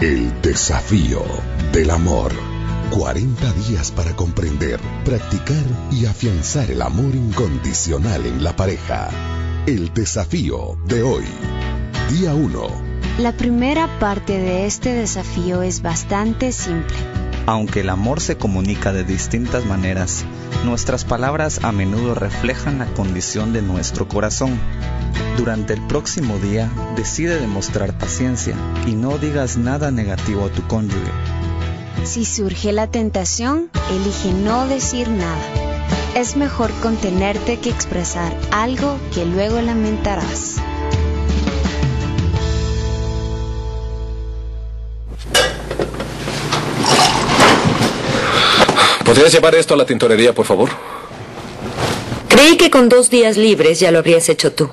El desafío del amor. 40 días para comprender, practicar y afianzar el amor incondicional en la pareja. El desafío de hoy. Día 1. La primera parte de este desafío es bastante simple. Aunque el amor se comunica de distintas maneras, nuestras palabras a menudo reflejan la condición de nuestro corazón. Durante el próximo día, decide demostrar paciencia y no digas nada negativo a tu cónyuge. Si surge la tentación, elige no decir nada. Es mejor contenerte que expresar algo que luego lamentarás. ¿Podrías llevar esto a la tintorería, por favor? Creí que con dos días libres ya lo habrías hecho tú.